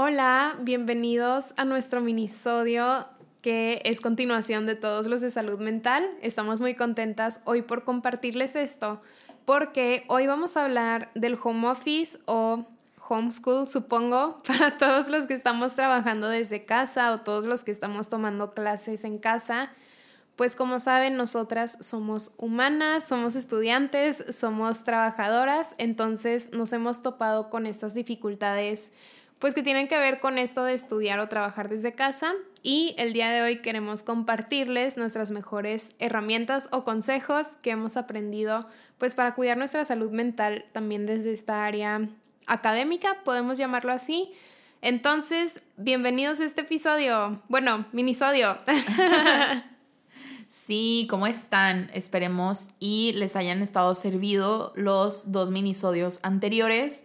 Hola, bienvenidos a nuestro minisodio que es continuación de todos los de salud mental. Estamos muy contentas hoy por compartirles esto porque hoy vamos a hablar del home office o homeschool, supongo, para todos los que estamos trabajando desde casa o todos los que estamos tomando clases en casa. Pues como saben, nosotras somos humanas, somos estudiantes, somos trabajadoras, entonces nos hemos topado con estas dificultades pues que tienen que ver con esto de estudiar o trabajar desde casa y el día de hoy queremos compartirles nuestras mejores herramientas o consejos que hemos aprendido pues para cuidar nuestra salud mental también desde esta área académica, podemos llamarlo así. Entonces, bienvenidos a este episodio, bueno, minisodio. Sí, ¿cómo están? Esperemos y les hayan estado servido los dos minisodios anteriores.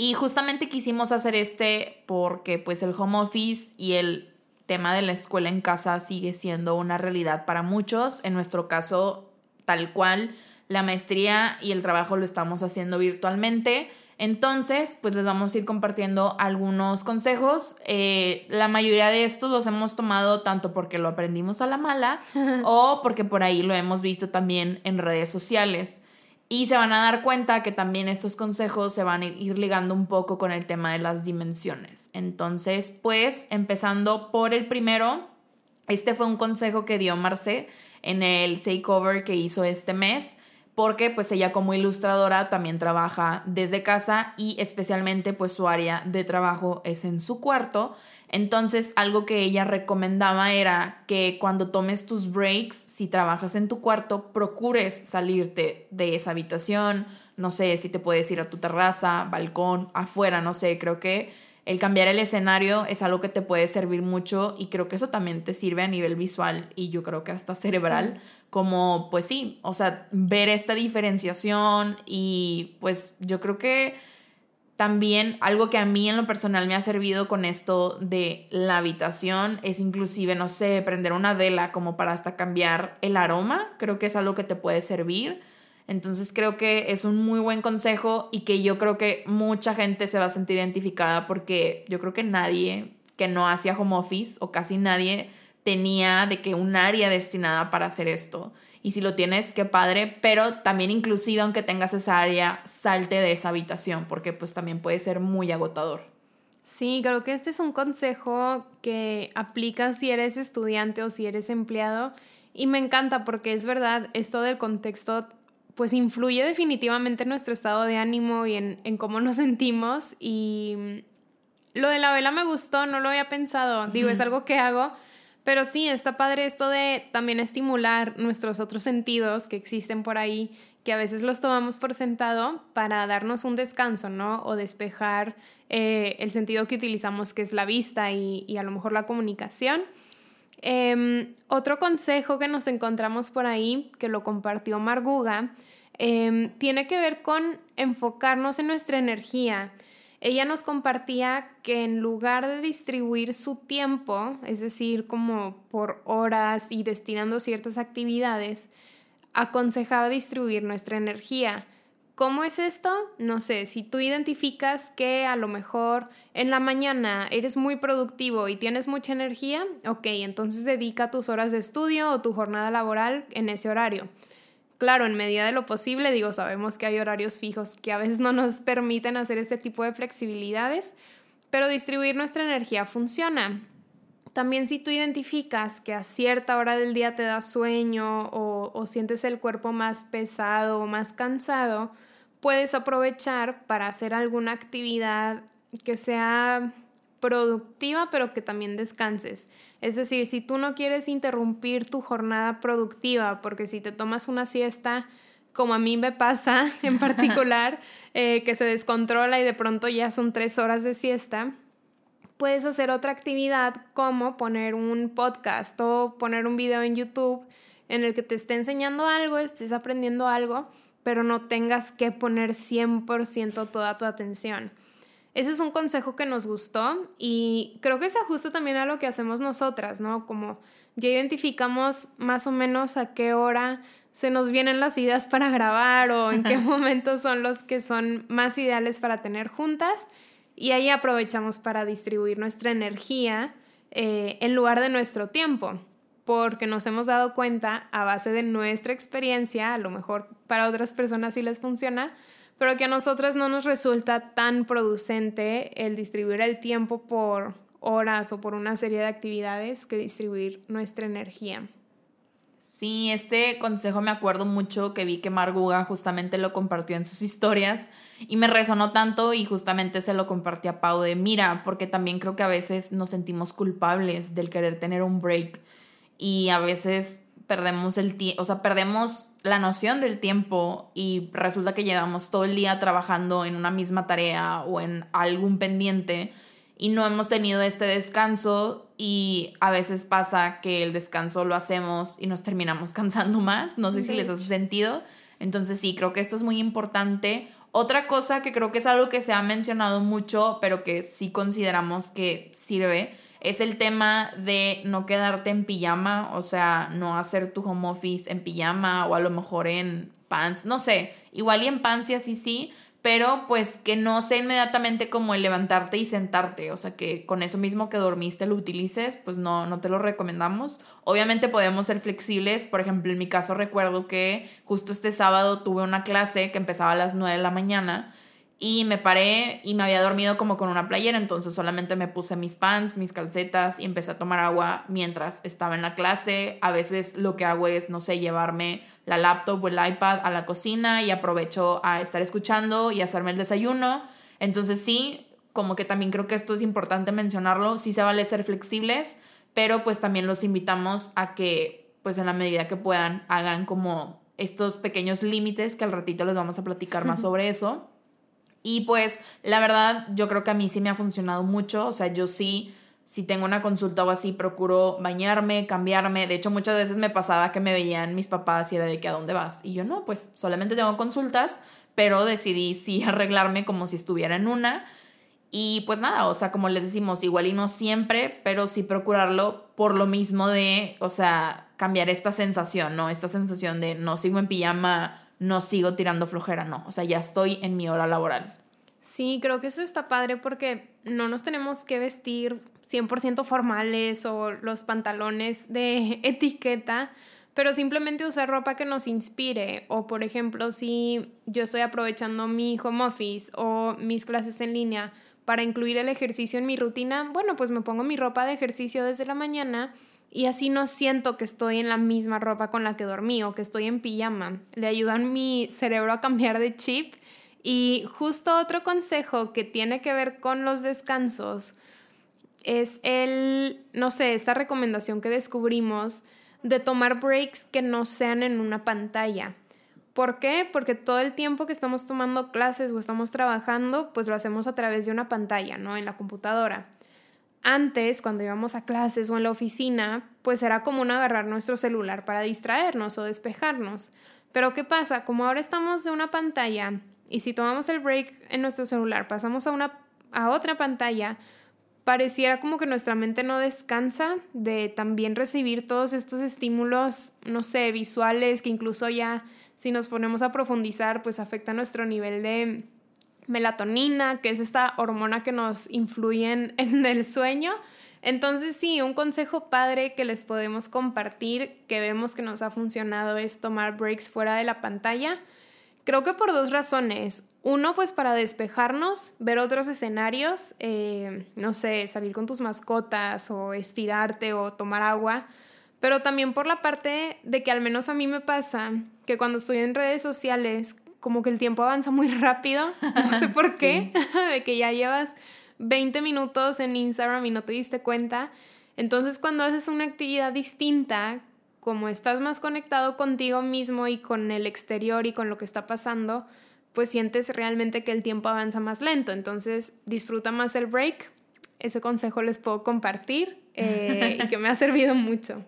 Y justamente quisimos hacer este porque pues el home office y el tema de la escuela en casa sigue siendo una realidad para muchos. En nuestro caso, tal cual, la maestría y el trabajo lo estamos haciendo virtualmente. Entonces, pues les vamos a ir compartiendo algunos consejos. Eh, la mayoría de estos los hemos tomado tanto porque lo aprendimos a la mala o porque por ahí lo hemos visto también en redes sociales. Y se van a dar cuenta que también estos consejos se van a ir ligando un poco con el tema de las dimensiones. Entonces, pues, empezando por el primero, este fue un consejo que dio Marce en el takeover que hizo este mes porque pues ella como ilustradora también trabaja desde casa y especialmente pues su área de trabajo es en su cuarto. Entonces algo que ella recomendaba era que cuando tomes tus breaks, si trabajas en tu cuarto, procures salirte de esa habitación, no sé si te puedes ir a tu terraza, balcón, afuera, no sé, creo que el cambiar el escenario es algo que te puede servir mucho y creo que eso también te sirve a nivel visual y yo creo que hasta cerebral, como pues sí, o sea, ver esta diferenciación y pues yo creo que también algo que a mí en lo personal me ha servido con esto de la habitación es inclusive, no sé, prender una vela como para hasta cambiar el aroma, creo que es algo que te puede servir entonces creo que es un muy buen consejo y que yo creo que mucha gente se va a sentir identificada porque yo creo que nadie que no hacía home office o casi nadie tenía de que un área destinada para hacer esto. Y si lo tienes, qué padre, pero también inclusive aunque tengas esa área, salte de esa habitación porque pues también puede ser muy agotador. Sí, creo que este es un consejo que aplicas si eres estudiante o si eres empleado y me encanta porque es verdad, esto del contexto pues influye definitivamente en nuestro estado de ánimo y en, cómo nos sentimos. Y lo de la vela me gustó, no lo había pensado. Digo, es algo que hago. Pero sí, está padre esto de también estimular nuestros otros sentidos que existen por ahí, que a veces los tomamos por sentado para darnos un descanso, ¿no? O despejar eh, el sentido que utilizamos, que es la vista y, a lo mejor la comunicación. Em, otro consejo que nos encontramos por ahí, que lo compartió Marguga, Em, tiene que ver con enfocarnos en nuestra energía. Ella nos compartía que en lugar de distribuir su tiempo, es decir, como por horas y destinando ciertas actividades, aconsejaba distribuir nuestra energía. ¿Cómo es esto? No sé, si tú identificas que a lo mejor en la mañana eres muy productivo y tienes mucha energía, ok, entonces dedica tus horas de estudio o tu jornada laboral en ese horario. Claro, en medida de lo posible, digo, sabemos que hay horarios fijos que a veces no nos permiten hacer este tipo de flexibilidades, pero distribuir nuestra energía funciona. También si tú identificas que a cierta hora del día te da sueño o, o sientes el cuerpo más pesado o más cansado, puedes aprovechar para hacer alguna actividad que sea productiva, pero que también descanses. Es decir, si tú no quieres interrumpir tu jornada productiva, porque si te tomas una siesta, como a mí me pasa en particular, eh, que se descontrola y de pronto ya son tres horas de siesta, puedes hacer otra actividad como poner un podcast o poner un video en YouTube en el que te esté enseñando algo, estés aprendiendo algo, pero no tengas que poner 100% toda tu atención. Ese es un consejo que nos gustó y creo que se ajusta también a lo que hacemos nosotras, ¿no? Como ya identificamos más o menos a qué hora se nos vienen las ideas para grabar o en qué momentos son los que son más ideales para tener juntas. y ahí aprovechamos para distribuir nuestra energía eh, en lugar de nuestro tiempo, porque nos hemos dado cuenta a base de nuestra experiencia, a lo mejor para otras personas sí les funciona, pero que a nosotras no nos resulta tan producente el distribuir el tiempo por horas o por una serie de actividades que distribuir nuestra energía. Sí, este consejo me acuerdo mucho que vi que Marguga justamente lo compartió en sus historias y me resonó tanto y justamente se lo compartí a Pau de mira, porque también creo que a veces nos sentimos culpables del querer tener un break y a veces perdemos el tiempo, o sea, perdemos la noción del tiempo y resulta que llevamos todo el día trabajando en una misma tarea o en algún pendiente y no hemos tenido este descanso y a veces pasa que el descanso lo hacemos y nos terminamos cansando más, no sé si les hace sentido. Entonces sí, creo que esto es muy importante. Otra cosa que creo que es algo que se ha mencionado mucho, pero que sí consideramos que sirve, es el tema de no quedarte en pijama, o sea, no hacer tu home office en pijama o a lo mejor en pants, no sé, igual y en pants y así sí, pero pues que no sea inmediatamente como el levantarte y sentarte, o sea que con eso mismo que dormiste lo utilices, pues no, no te lo recomendamos. Obviamente podemos ser flexibles, por ejemplo en mi caso recuerdo que justo este sábado tuve una clase que empezaba a las 9 de la mañana y me paré y me había dormido como con una playera, entonces solamente me puse mis pants, mis calcetas y empecé a tomar agua mientras estaba en la clase. A veces lo que hago es, no sé, llevarme la laptop o el iPad a la cocina y aprovecho a estar escuchando y hacerme el desayuno. Entonces sí, como que también creo que esto es importante mencionarlo, sí se vale ser flexibles, pero pues también los invitamos a que pues en la medida que puedan hagan como estos pequeños límites que al ratito les vamos a platicar más sobre eso y pues la verdad yo creo que a mí sí me ha funcionado mucho, o sea, yo sí, si tengo una consulta o así, procuro bañarme, cambiarme. De hecho, muchas veces me pasaba que me veían mis papás y era de que a dónde vas. Y yo no, pues solamente tengo consultas, pero decidí sí arreglarme como si estuviera en una. Y pues nada, o sea, como les decimos, igual y no siempre, pero sí procurarlo por lo mismo de, o sea, cambiar esta sensación, ¿no? Esta sensación de no sigo en pijama no sigo tirando flojera, no, o sea, ya estoy en mi hora laboral. Sí, creo que eso está padre porque no nos tenemos que vestir 100% formales o los pantalones de etiqueta, pero simplemente usar ropa que nos inspire. O por ejemplo, si yo estoy aprovechando mi home office o mis clases en línea para incluir el ejercicio en mi rutina, bueno, pues me pongo mi ropa de ejercicio desde la mañana y así no siento que estoy en la misma ropa con la que dormí o que estoy en pijama. Le ayudan mi cerebro a cambiar de chip. Y justo otro consejo que tiene que ver con los descansos es el, no sé, esta recomendación que descubrimos de tomar breaks que no sean en una pantalla. ¿Por qué? Porque todo el tiempo que estamos tomando clases o estamos trabajando, pues lo hacemos a través de una pantalla, ¿no? En la computadora. Antes, cuando íbamos a clases o en la oficina, pues era común agarrar nuestro celular para distraernos o despejarnos. Pero ¿qué pasa? Como ahora estamos de una pantalla y si tomamos el break en nuestro celular, pasamos a, una, a otra pantalla, pareciera como que nuestra mente no descansa de también recibir todos estos estímulos, no sé, visuales, que incluso ya si nos ponemos a profundizar, pues afecta nuestro nivel de melatonina, que es esta hormona que nos influye en, el sueño. Entonces sí, un consejo padre que les podemos compartir, que vemos que nos ha funcionado, es tomar breaks fuera de la pantalla. Creo que por dos razones. Uno, pues para despejarnos, ver otros escenarios, eh, no sé, salir con tus mascotas o estirarte o tomar agua. Pero también por la parte de que al menos a mí me pasa que cuando estoy en redes sociales como que el tiempo avanza muy rápido, no sé por qué, de que ya llevas 20 minutos en Instagram y no te diste cuenta. Entonces cuando haces una actividad distinta, como estás más conectado contigo mismo y con el exterior y con lo que está pasando, pues sientes realmente que el tiempo avanza más lento. Entonces disfruta más el break. Ese consejo les puedo compartir eh, y que me ha servido mucho.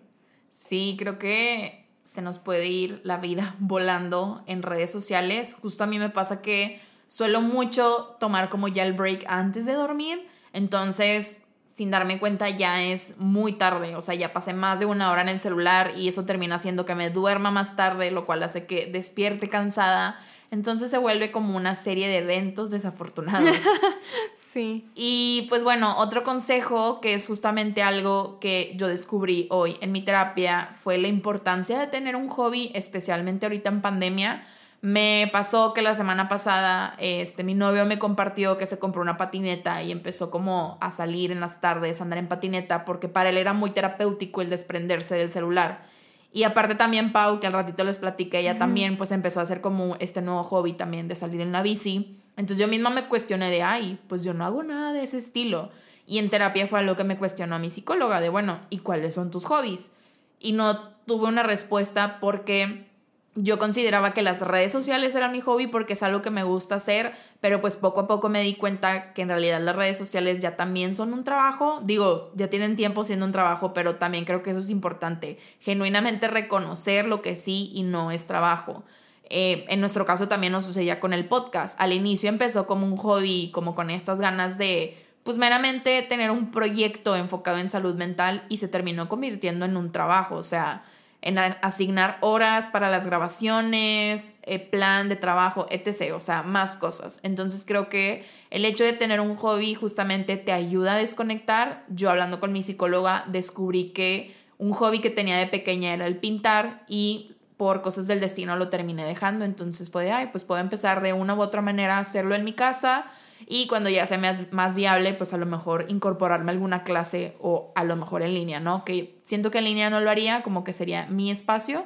Sí, creo que se nos puede ir la vida volando en redes sociales. Justo a mí me pasa que suelo mucho tomar como ya el break antes de dormir, entonces sin darme cuenta ya es muy tarde, o sea, ya pasé más de una hora en el celular y eso termina haciendo que me duerma más tarde, lo cual hace que despierte cansada. Entonces se vuelve como una serie de eventos desafortunados. sí. Y pues bueno, otro consejo que es justamente algo que yo descubrí hoy en mi terapia fue la importancia de tener un hobby, especialmente ahorita en pandemia. Me pasó que la semana pasada este, mi novio me compartió que se compró una patineta y empezó como a salir en las tardes, a andar en patineta, porque para él era muy terapéutico el desprenderse del celular. Y aparte también Pau, que al ratito les platiqué, ella también pues empezó a hacer como este nuevo hobby también de salir en la bici. Entonces yo misma me cuestioné de, ay, pues yo no hago nada de ese estilo. Y en terapia fue algo que me cuestionó a mi psicóloga de, bueno, ¿y cuáles son tus hobbies? Y no tuve una respuesta porque yo consideraba que las redes sociales eran mi hobby porque es algo que me gusta hacer, pero pues poco a poco me di cuenta que en realidad las redes sociales ya también son un trabajo. Digo, ya tienen tiempo siendo un trabajo, pero también creo que eso es importante, genuinamente reconocer lo que sí y no es trabajo. Eh, en nuestro caso también nos sucedía con el podcast. Al inicio empezó como un hobby, como con estas ganas de, pues meramente tener un proyecto enfocado en salud mental y se terminó convirtiendo en un trabajo. O sea, en asignar horas para las grabaciones, eh, plan de trabajo, etc. O sea, más cosas. Entonces creo que el hecho de tener un hobby justamente te ayuda a desconectar. Yo hablando con mi psicóloga descubrí que un hobby que tenía de pequeña era el pintar y por cosas del destino lo terminé dejando. Entonces, ay, pues puedo empezar de una u otra manera a hacerlo en mi casa y cuando ya sea más, viable, pues a lo mejor incorporarme a alguna clase o a lo mejor en línea, ¿no? Que siento que en línea no lo haría, como que sería mi espacio.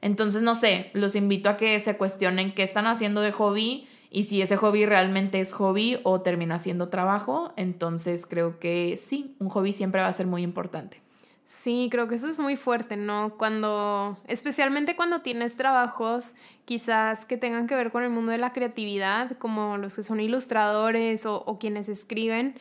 Entonces, no sé, los invito a que se cuestionen qué están haciendo de hobby y si ese hobby realmente es hobby o termina siendo trabajo. Entonces, creo que sí, un hobby siempre va a ser muy importante. Sí, creo que eso es muy fuerte, ¿no? Cuando, especialmente cuando tienes trabajos quizás que tengan que ver con el mundo de la creatividad, como los que son ilustradores o, quienes escriben,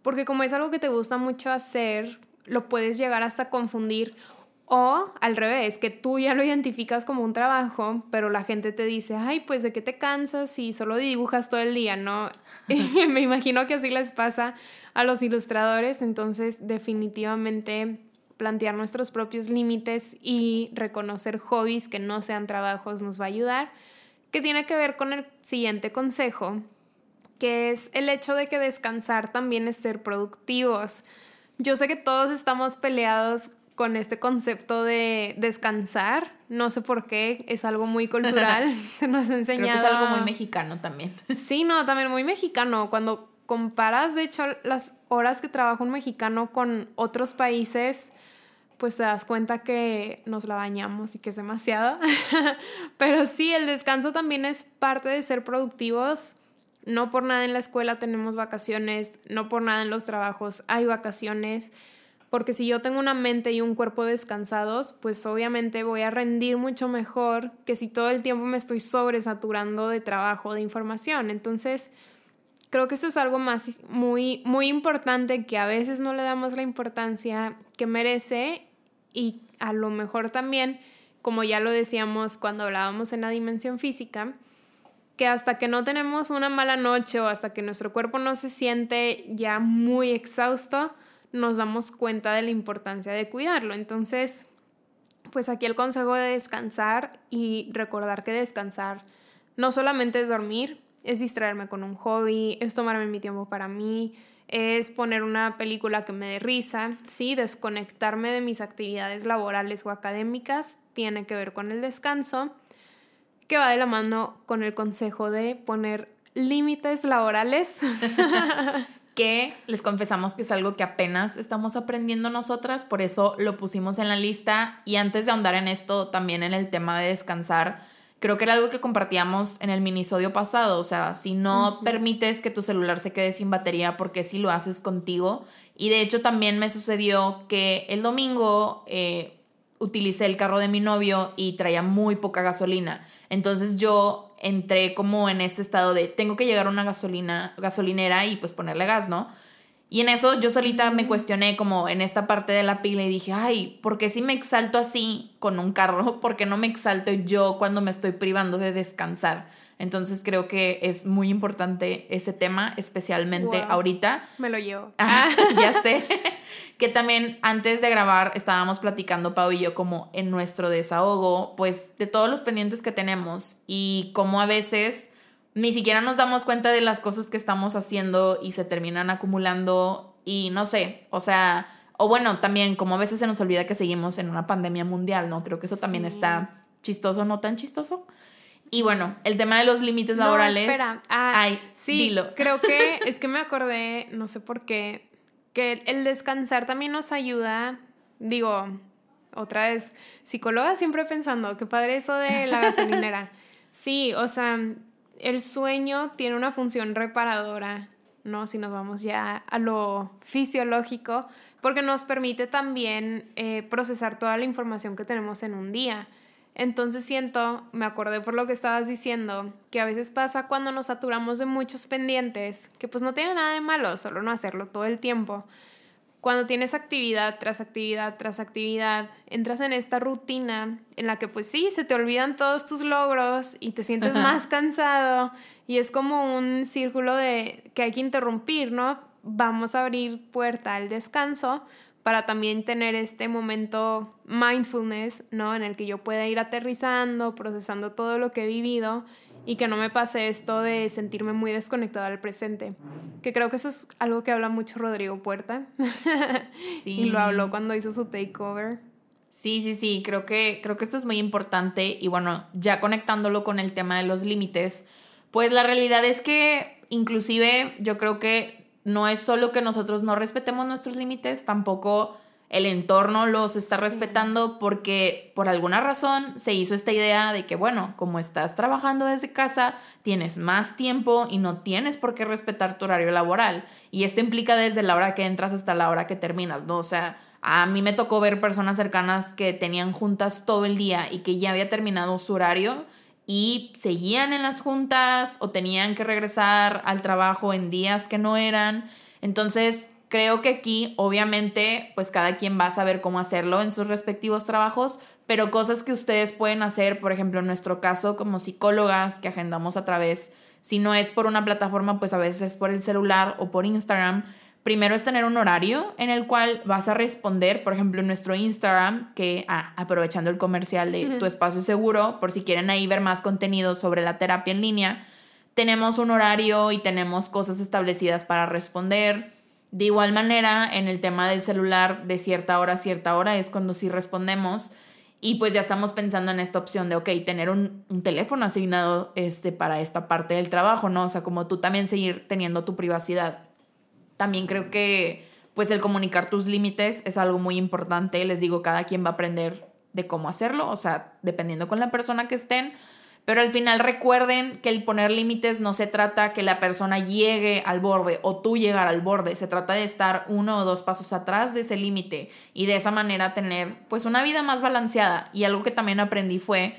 porque como es algo que te gusta mucho hacer, lo puedes llegar hasta confundir o al revés, que tú ya lo identificas como un trabajo, pero la gente te dice, ay, pues de qué te cansas si solo dibujas todo el día, ¿no? me imagino que así les pasa a los ilustradores, entonces definitivamente plantear nuestros propios límites y reconocer hobbies que no sean trabajos nos va a ayudar, que tiene que ver con el siguiente consejo, que es el hecho de que descansar también es ser productivos. Yo sé que todos estamos peleados con este concepto de descansar, no sé por qué, es algo muy cultural, se nos ha enseñado. Creo que es algo muy mexicano también. Sí, no, también muy mexicano. Cuando comparas, de hecho, las horas que trabaja un mexicano con otros países, pues te das cuenta que nos la bañamos y que es demasiado. Pero sí, el descanso también es parte de ser productivos. No por nada en la escuela tenemos vacaciones, no por nada en los trabajos hay vacaciones, porque si yo tengo una mente y un cuerpo descansados, pues obviamente voy a rendir mucho mejor que si todo el tiempo me estoy sobresaturando de trabajo, de información. Entonces, creo que esto es algo más muy, muy importante que a veces no le damos la importancia que merece y a lo mejor también, como ya lo decíamos cuando hablábamos en la dimensión física, que hasta que no tenemos una mala noche o hasta que nuestro cuerpo no se siente ya muy exhausto, nos damos cuenta de la importancia de cuidarlo. Entonces, pues aquí el consejo de descansar y recordar que descansar no solamente es dormir, es distraerme con un hobby, es tomarme mi tiempo para mí, es poner una película que me dé risa, sí, desconectarme de mis actividades laborales o académicas tiene que ver con el descanso, que va de la mano con el consejo de poner límites laborales. que les confesamos que es algo que apenas estamos aprendiendo nosotras, por eso lo pusimos en la lista y antes de ahondar en esto, también en el tema de descansar, creo que era algo que compartíamos en el minisodio pasado, o sea, si no permites que tu celular se quede sin batería, porque si lo haces contigo. Y de hecho también me sucedió que el domingo eh, utilicé el carro de mi novio y traía muy poca gasolina. Entonces yo entré como en este estado de tengo que llegar a una gasolina, gasolinera y pues ponerle gas, ¿no? Y en eso yo solita me cuestioné como en esta parte de la pila y dije, ay, ¿por qué si me exalto así con un carro? ¿Por qué no me exalto yo cuando me estoy privando de descansar? Entonces creo que es muy importante ese tema, especialmente ahorita. Me lo llevo. Ah, ya sé. que también antes de grabar estábamos platicando Pau y yo como en nuestro desahogo, pues de todos los pendientes que tenemos y cómo a veces ni siquiera nos damos cuenta de las cosas que estamos haciendo y se terminan acumulando y no sé, o sea, o bueno, también como a veces se nos olvida que seguimos en una pandemia mundial, ¿no? Creo que eso también está chistoso, no tan chistoso. Y bueno, el tema de los límites laborales. Espera. Ah, Ay, sí, dilo. Creo que es que me acordé, no sé por qué, que el descansar también nos ayuda. Digo, otra vez, psicóloga siempre pensando, qué padre eso de la gasolinera. Sí, o sea, el sueño tiene una función reparadora, ¿no? Si nos vamos ya a lo fisiológico, porque nos permite también eh, procesar toda la información que tenemos en un día. Entonces siento, me acordé por lo que estabas diciendo, que a veces pasa cuando nos saturamos de muchos pendientes, que pues no tiene nada de malo, solo no hacerlo todo el tiempo. Cuando tienes actividad tras actividad tras actividad, entras en esta rutina en la que pues sí, se te olvidan todos tus logros y te sientes más cansado y es como un círculo de que hay que interrumpir, ¿no? Vamos a abrir puerta al descanso para también tener este momento mindfulness, ¿no? En el que yo pueda ir aterrizando, procesando todo lo que he vivido y que no me pase esto de sentirme muy desconectada al presente. Que creo que eso es algo que habla mucho Rodrigo Puerta. Sí. y lo habló cuando hizo su takeover. Sí, sí, sí, creo que, creo que esto es muy importante y bueno, ya conectándolo con el tema de los límites, pues la realidad es que inclusive yo creo que no es solo que nosotros no respetemos nuestros límites, tampoco el entorno los está respetando porque por alguna razón se hizo esta idea de que, bueno, como estás trabajando desde casa, tienes más tiempo y no tienes por qué respetar tu horario laboral. Y esto implica desde la hora que entras hasta la hora que terminas, ¿no? O sea, a mí me tocó ver personas cercanas que tenían juntas todo el día y que ya había terminado su horario y seguían en las juntas o tenían que regresar al trabajo en días que no eran. Entonces, creo que aquí, obviamente, pues cada quien va a saber cómo hacerlo en sus respectivos trabajos, pero cosas que ustedes pueden hacer, por ejemplo, en nuestro caso como psicólogas que agendamos a través, si no es por una plataforma, pues a veces es por el celular o por Instagram, primero es tener un horario en el cual vas a responder, por ejemplo, en nuestro Instagram, que ah, aprovechando el comercial de tu espacio seguro, por si quieren ahí ver más contenido sobre la terapia en línea, tenemos un horario y tenemos cosas establecidas para responder. De igual manera, en el tema del celular, de cierta hora a cierta hora es cuando sí respondemos. Y pues ya estamos pensando en esta opción de, ok, tener un, un, teléfono asignado este, para esta parte del trabajo, ¿no? O sea, como tú también seguir teniendo tu privacidad también creo que pues el comunicar tus límites es algo muy importante. Les digo, cada quien va a aprender de cómo hacerlo, o sea, dependiendo con la persona que estén. Pero al final recuerden que el poner límites no se trata que la persona llegue al borde o tú llegar al borde, se trata de estar uno o dos pasos atrás de ese límite y de esa manera tener pues una vida más balanceada. Y algo que también aprendí fue,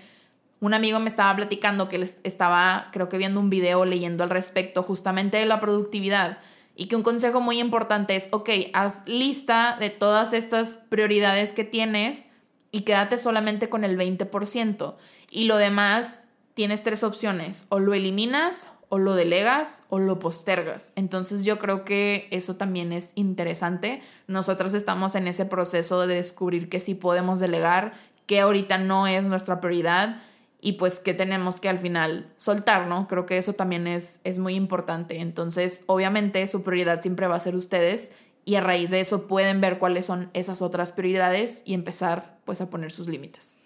un amigo me estaba platicando que estaba creo que viendo un video leyendo al respecto justamente de la productividad y que un consejo muy importante es, ok, haz lista de todas estas prioridades que tienes y quédate solamente con el 20%. Y lo demás, tienes tres opciones, o lo eliminas, o lo delegas, o lo postergas. Entonces yo creo que eso también es interesante. Nosotras estamos en ese proceso de descubrir que sí podemos delegar, que ahorita no es nuestra prioridad y pues que tenemos que al final soltar, ¿no? Creo que eso también es, es muy importante. Entonces, obviamente su prioridad siempre va a ser ustedes y a raíz de eso pueden ver cuáles son esas otras prioridades y empezar pues a poner sus límites.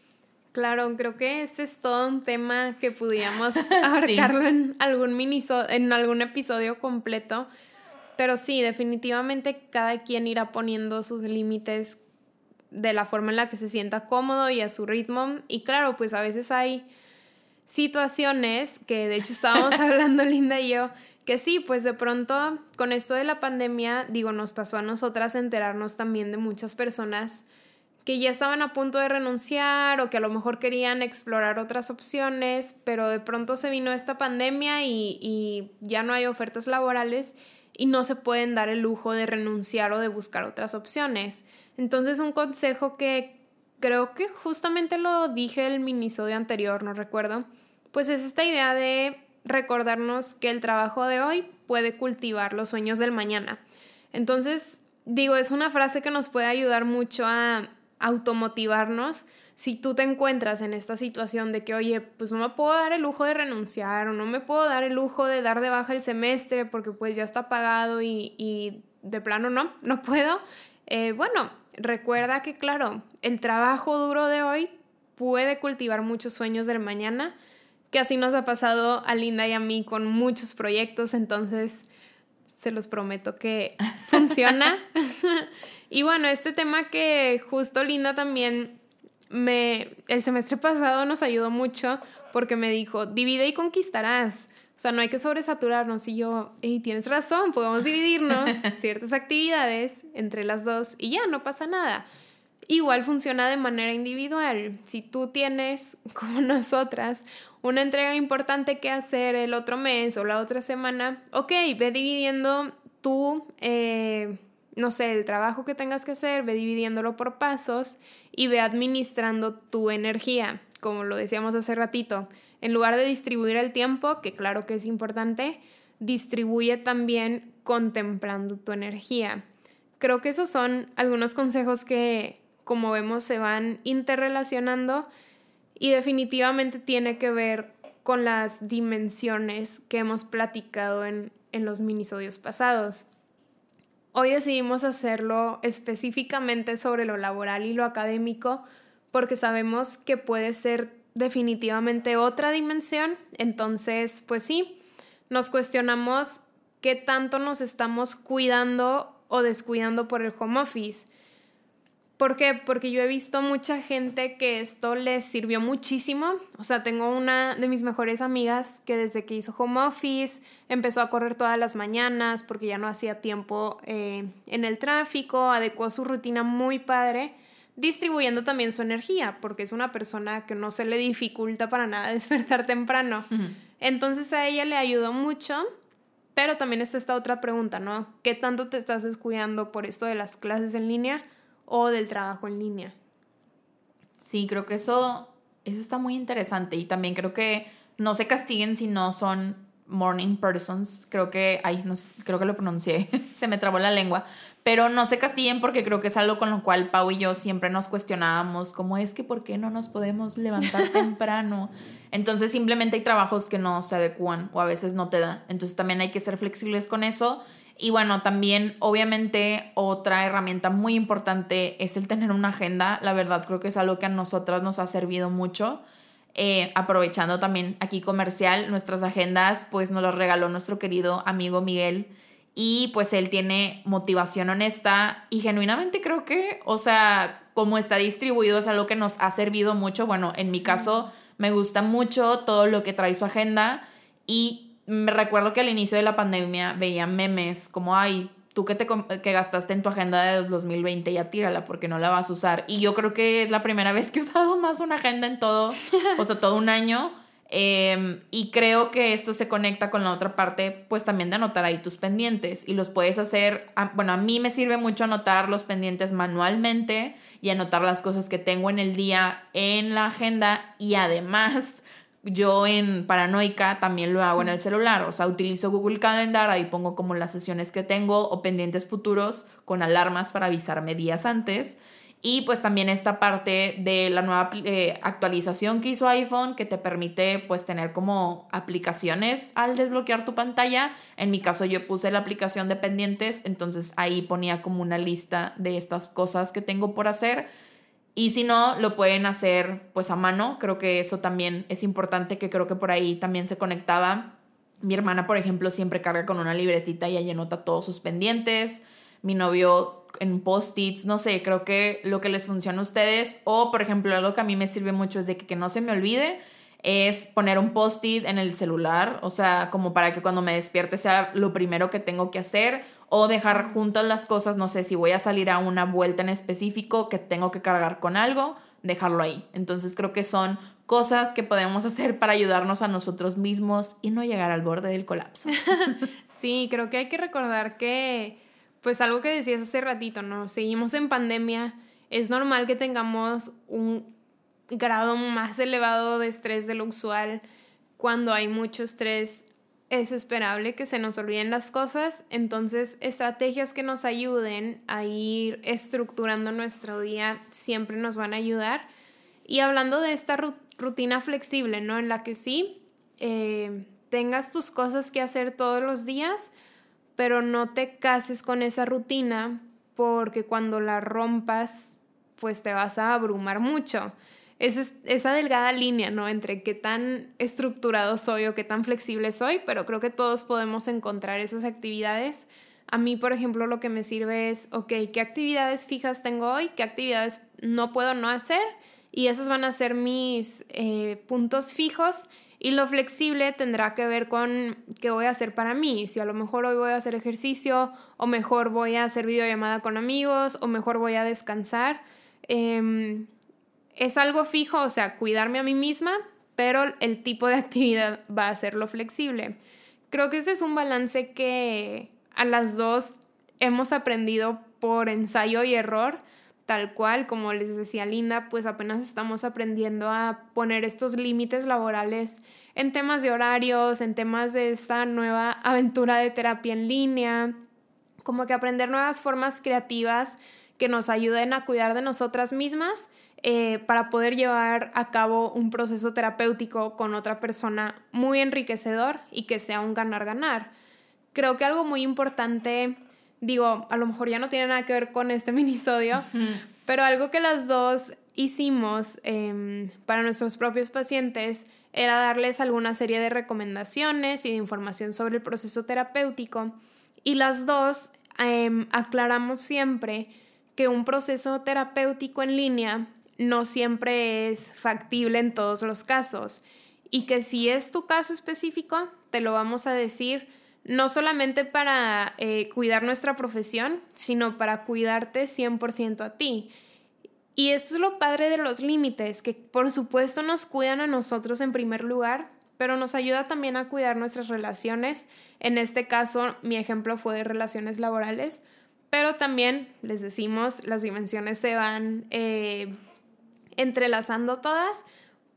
Claro, creo que este es todo un tema que pudiéramos abarcarlo en algún mini en algún episodio completo. Pero sí, definitivamente cada quien irá poniendo sus límites de la forma en la que se sienta cómodo y a su ritmo. Y claro, pues a veces hay situaciones que de hecho estábamos hablando Linda y yo, que sí, pues de pronto con esto de la pandemia, digo, nos pasó a nosotras enterarnos también de muchas personas que ya estaban a punto de renunciar o que a lo mejor querían explorar otras opciones, pero de pronto se vino esta pandemia y, y ya no hay ofertas laborales y no se pueden dar el lujo de renunciar o de buscar otras opciones. Entonces un consejo que creo que justamente lo dije el minisodio anterior, no recuerdo, pues es esta idea de recordarnos que el trabajo de hoy puede cultivar los sueños del mañana. Entonces, digo, es una frase que nos puede ayudar mucho a automotivarnos. Si tú te encuentras en esta situación de que, oye, pues no me puedo dar el lujo de renunciar o no me puedo dar el lujo de dar de baja el semestre porque pues ya está pagado y, de plano no, no puedo. Eh, bueno, recuerda que claro, el trabajo duro de hoy puede cultivar muchos sueños del mañana, que así nos ha pasado a Linda y a mí con muchos proyectos, entonces se los prometo que funciona. y bueno, este tema que justo Linda también me, el semestre pasado nos ayudó mucho porque me dijo, divide y conquistarás. O sea, no hay que sobresaturarnos. Y yo, y tienes razón, podemos dividirnos ciertas actividades entre las dos y ya, no pasa nada. Igual funciona de manera individual. Si tú tienes, como nosotras, una entrega importante que hacer el otro mes o la otra semana, ok, ve dividiendo tú, eh, no sé, el trabajo que tengas que hacer, ve dividiéndolo por pasos y ve administrando tu energía, como lo decíamos hace ratito. En lugar de distribuir el tiempo, que claro que es importante, distribuye también contemplando tu energía. Creo que esos son algunos consejos que, como vemos, se van interrelacionando y definitivamente tiene que ver con las dimensiones que hemos platicado en, en los minisodios pasados. Hoy decidimos hacerlo específicamente sobre lo laboral y lo académico porque sabemos que puede ser definitivamente otra dimensión. Entonces, pues sí, nos cuestionamos qué tanto nos estamos cuidando o descuidando por el home office. ¿Por qué? Porque yo he visto mucha gente que esto les sirvió muchísimo. O sea, tengo una de mis mejores amigas que desde que hizo home office empezó a correr todas las mañanas porque ya no hacía tiempo eh, en el tráfico, adecuó su rutina muy padre distribuyendo también su energía, porque es una persona que no se le dificulta para nada despertar temprano. Entonces a ella le ayudó mucho, pero también está esta otra pregunta, ¿no? ¿Qué tanto te estás descuidando por esto de las clases en línea o del trabajo en línea? Sí, creo que eso, eso está muy interesante y también creo que no se castiguen si no son morning persons, creo que, ay, no creo que lo pronuncié, se me trabó la lengua, pero no se castiguen porque creo que es algo con lo cual Pau y yo siempre nos cuestionábamos, como es que por qué no nos podemos levantar temprano. Entonces simplemente hay trabajos que no se adecúan o a veces no te da. Entonces también hay que ser flexibles con eso. Y bueno, también obviamente otra herramienta muy importante es el tener una agenda. La verdad creo que es algo que a nosotras nos ha servido mucho eh, aprovechando también aquí comercial, nuestras agendas, pues nos las regaló nuestro querido amigo Miguel. Y pues él tiene motivación honesta y genuinamente creo que, o sea, como está distribuido es algo que nos ha servido mucho. Bueno, en mi caso me gusta mucho todo lo que trae su agenda y me recuerdo que al inicio de la pandemia veía memes como, ay, tú que, te, que gastaste en tu agenda de 2020, ya tírala porque no la vas a usar. Y yo creo que es la primera vez que he usado más una agenda en todo, o sea, todo un año. Em, y creo que esto se conecta con la otra parte, pues también de anotar ahí tus pendientes. Y los puedes hacer, bueno, a mí me sirve mucho anotar los pendientes manualmente y anotar las cosas que tengo en el día en la agenda. Y además yo en Paranoica también lo hago en el celular, o sea, utilizo Google Calendar, ahí pongo como las sesiones que tengo o pendientes futuros con alarmas para avisarme días antes. Y pues también esta parte de la nueva eh, actualización que hizo iPhone que te permite pues tener como aplicaciones al desbloquear tu pantalla. En mi caso yo puse la aplicación de pendientes, entonces ahí ponía como una lista de estas cosas que tengo por hacer y si no, lo pueden hacer pues a mano. Creo que eso también es importante, que creo que por ahí también se conectaba. Mi hermana, por ejemplo, siempre carga con una libretita y ahí anota todos sus pendientes. Mi novio en post-its, no sé, creo que lo que les funciona a ustedes. O, por ejemplo, algo que a mí me sirve mucho es de que, que no se me olvide es poner un post-it en el celular, o sea, como para que cuando me despierte sea lo primero que tengo que hacer o dejar juntas las cosas, no sé si voy a salir a una vuelta en específico que tengo que cargar con algo, dejarlo ahí. Entonces creo que son cosas que podemos hacer para ayudarnos a nosotros mismos y no llegar al borde del colapso. sí, creo que hay que recordar que, pues algo que decías hace ratito, ¿no? Seguimos en pandemia, es normal que tengamos un grado más elevado de estrés de lo usual cuando hay mucho estrés es esperable que se nos olviden las cosas, entonces estrategias que nos ayuden a ir estructurando nuestro día siempre nos van a ayudar. Y hablando de esta rutina flexible, ¿no? En la que sí eh, tengas tus cosas que hacer todos los días, pero no te cases con esa rutina porque cuando la rompas, pues te vas a abrumar mucho es esa delgada línea, ¿no? Entre qué tan estructurado soy o qué tan flexible soy, pero creo que todos podemos encontrar esas actividades. A mí, por ejemplo, lo que me sirve es, ok, ¿qué actividades fijas tengo hoy? ¿Qué actividades no puedo no hacer? Y esas van a ser mis eh, puntos fijos. Y lo flexible tendrá que ver con qué voy a hacer para mí. Si a lo mejor hoy voy a hacer ejercicio, o mejor voy a hacer videollamada con amigos, o mejor voy a descansar. Eh, es algo fijo, o sea, cuidarme a mí misma, pero el tipo de actividad va a ser lo flexible. Creo que este es un balance que a las dos hemos aprendido por ensayo y error, tal cual, como les decía Linda, pues apenas estamos aprendiendo a poner estos límites laborales en temas de horarios, en temas de esta nueva aventura de terapia en línea, como que aprender nuevas formas creativas que nos ayuden a cuidar de nosotras mismas eh, para poder llevar a cabo un proceso terapéutico con otra persona muy enriquecedor y que sea un ganar-ganar. Creo que algo muy importante, digo, a lo mejor ya no tiene nada que ver con este minisodio, pero algo que las dos hicimos em, para nuestros propios pacientes era darles alguna serie de recomendaciones y de información sobre el proceso terapéutico y las dos em, aclaramos siempre que un proceso terapéutico en línea no siempre es factible en todos los casos y que si es tu caso específico, te lo vamos a decir no solamente para eh, cuidar nuestra profesión, sino para cuidarte 100% a ti. Y esto es lo padre de los límites, que por supuesto nos cuidan a nosotros en primer lugar, pero nos ayuda también a cuidar nuestras relaciones. En este caso, mi ejemplo fue de relaciones laborales, pero también les decimos, las dimensiones se van eh, entrelazando todas,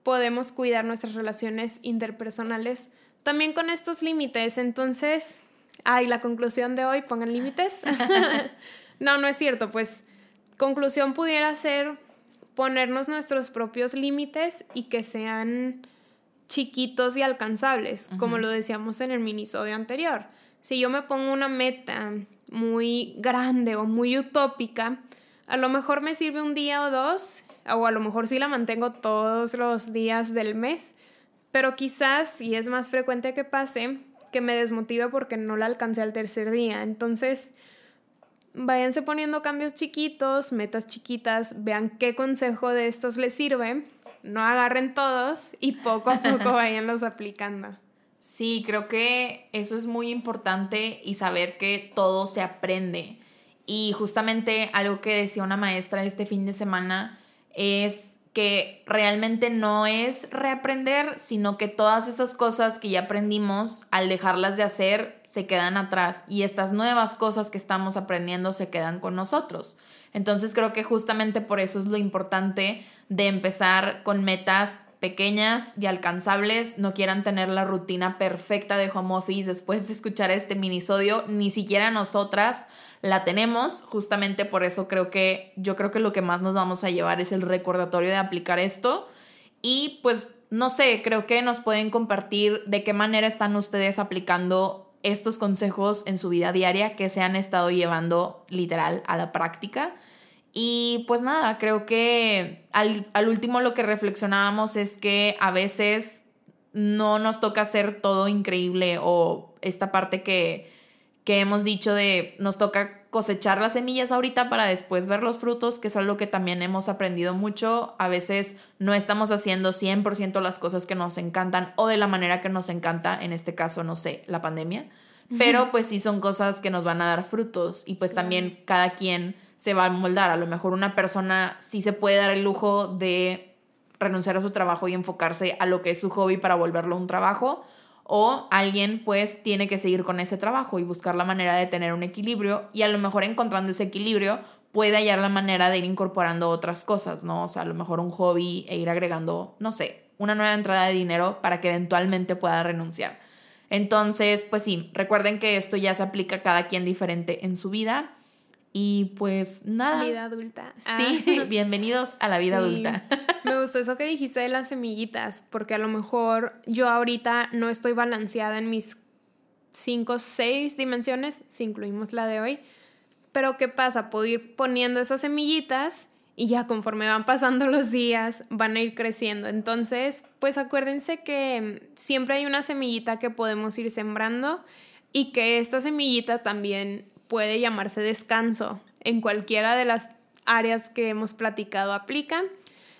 podemos cuidar nuestras relaciones interpersonales también con estos límites. Entonces, ay, la conclusión de hoy, pongan límites. no, no es cierto, pues conclusión pudiera ser ponernos nuestros propios límites y que sean chiquitos y alcanzables, como lo decíamos en el minisodio anterior. Si yo me pongo una meta muy grande o muy utópica, a lo mejor me sirve un día o dos o a lo mejor sí la mantengo todos los días del mes, pero quizás, y es más frecuente que pase, que me desmotive porque no la alcancé al tercer día. Entonces, váyanse poniendo cambios chiquitos, metas chiquitas, vean qué consejo de estos les sirve, no agarren todos y poco a poco vayanlos aplicando. Sí, creo que eso es muy importante y saber que todo se aprende. Y justamente algo que decía una maestra este fin de semana es que realmente no es reaprender, sino que todas esas cosas que ya aprendimos, al dejarlas de hacer, se quedan atrás y estas nuevas cosas que estamos aprendiendo se quedan con nosotros. Entonces creo que justamente por eso es lo importante de empezar con metas pequeñas y alcanzables, no quieran tener la rutina perfecta de home office después de escuchar este minisodio, ni siquiera nosotras la tenemos, justamente por eso creo que yo creo que lo que más nos vamos a llevar es el recordatorio de aplicar esto y pues no sé, creo que nos pueden compartir de qué manera están ustedes aplicando estos consejos en su vida diaria que se han estado llevando literal a la práctica. Y pues nada, creo que al, al, último lo que reflexionábamos es que a veces no nos toca hacer todo increíble o esta parte que que hemos dicho de nos toca cosechar las semillas ahorita para después ver los frutos, que es algo que también hemos aprendido mucho. A veces no estamos haciendo 100% las cosas que nos encantan o de la manera que nos encanta, en este caso, no sé, la pandemia. Pero pues sí son cosas que nos van a dar frutos y pues también cada quien se va a moldar. A lo mejor una persona sí se puede dar el lujo de renunciar a su trabajo y enfocarse a lo que es su hobby para volverlo un trabajo o alguien pues tiene que seguir con ese trabajo y buscar la manera de tener un equilibrio y a lo mejor encontrando ese equilibrio puede hallar la manera de ir incorporando otras cosas, ¿no? O sea, a lo mejor un hobby e ir agregando, no sé, una nueva entrada de dinero para que eventualmente pueda renunciar. Entonces, pues sí, recuerden que esto ya se aplica a cada quien diferente en su vida. Y pues nada. Vida adulta. Sí, ah. bienvenidos a la vida adulta. Me gustó eso que dijiste de las semillitas, porque a lo mejor yo ahorita no estoy balanceada en mis cinco, seis dimensiones, si incluimos la de hoy. Pero ¿qué pasa? Puedo ir poniendo esas semillitas y ya conforme van pasando los días van a ir creciendo. Entonces, pues acuérdense que siempre hay una semillita que podemos ir sembrando y que esta semillita también puede llamarse descanso. En cualquiera de las áreas que hemos platicado aplica.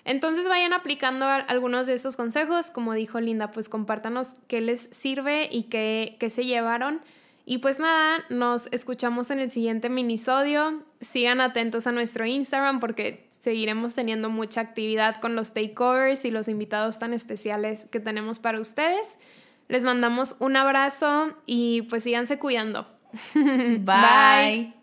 Entonces vayan aplicando algunos de estos consejos. Como dijo Linda, pues compártanos qué les sirve y qué, qué se llevaron. Y pues nada, nos escuchamos en el siguiente minisodio. Sigan atentos a nuestro Instagram porque seguiremos teniendo mucha actividad con los takeovers y los invitados tan especiales que tenemos para ustedes. Les mandamos un abrazo y pues síganse cuidando. Bye. Bye.